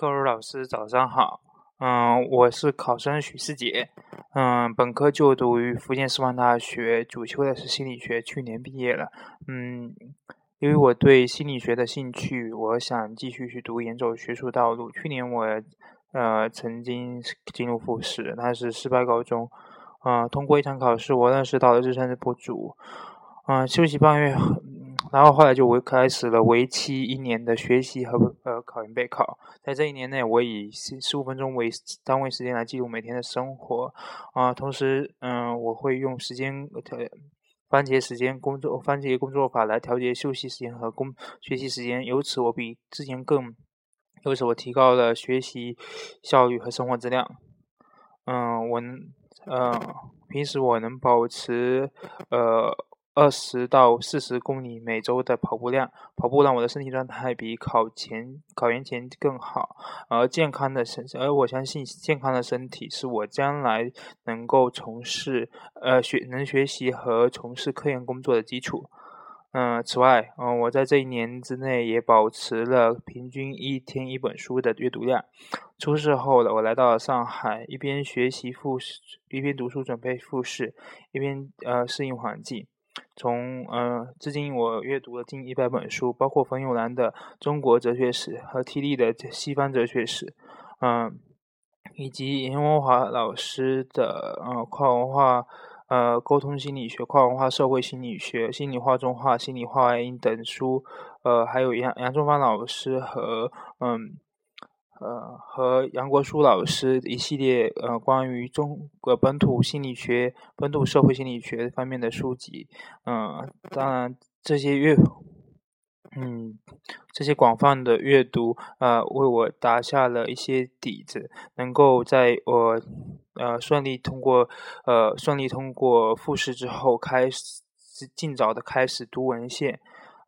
各位老师早上好，嗯，我是考生许世杰，嗯，本科就读于福建师范大学，主修的是心理学，去年毕业了，嗯，因为我对心理学的兴趣，我想继续去读研走学术道路。去年我呃曾经进入复试，但是失败告终，嗯，通过一场考试，我认识到了日升博主，嗯，休息半月。然后后来就为开始了为期一年的学习和呃考研备考，在这一年内，我以十十五分钟为单位时间来记录每天的生活，啊，同时嗯，我会用时间调番茄时间工作番茄工作法来调节休息时间和工学习时间，由此我比之前更，由此我提高了学习效率和生活质量，嗯，我呃平时我能保持呃。二十到四十公里每周的跑步量，跑步让我的身体状态比考前、考研前更好。而健康的身，而我相信健康的身体是我将来能够从事呃学能学习和从事科研工作的基础。嗯，此外，嗯，我在这一年之内也保持了平均一天一本书的阅读量。出事后了，我来到了上海，一边学习复试，一边读书准备复试，一边呃适应环境。从呃，至今我阅读了近一百本书，包括冯友兰的《中国哲学史》和 T 利的《西方哲学史》，嗯，以及严文华老师的呃跨文化呃沟通心理学、跨文化社会心理学、心理化中化、心理化外因等书，呃，还有杨杨中芳老师和嗯。呃，和杨国书老师一系列呃关于中国本土心理学、本土社会心理学方面的书籍，嗯，当然这些阅，嗯，这些广泛的阅读，呃，为我打下了一些底子，能够在我呃顺利通过呃顺利通过复试之后，开始尽早的开始读文献。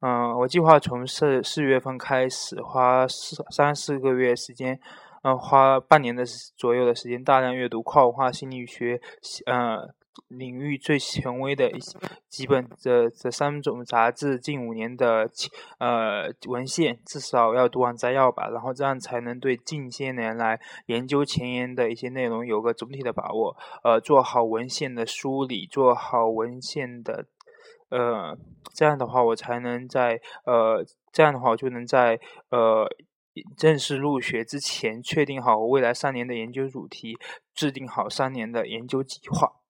嗯，我计划从四四月份开始，花四三四个月时间，嗯，花半年的左右的时间，大量阅读跨文化心理学，呃，领域最权威的一些几本这这三种杂志，近五年的呃文献，至少要读完摘要吧，然后这样才能对近些年来研究前沿的一些内容有个总体的把握，呃，做好文献的梳理，做好文献的。呃，这样的话，我才能在呃，这样的话，我就能在呃正式入学之前，确定好我未来三年的研究主题，制定好三年的研究计划。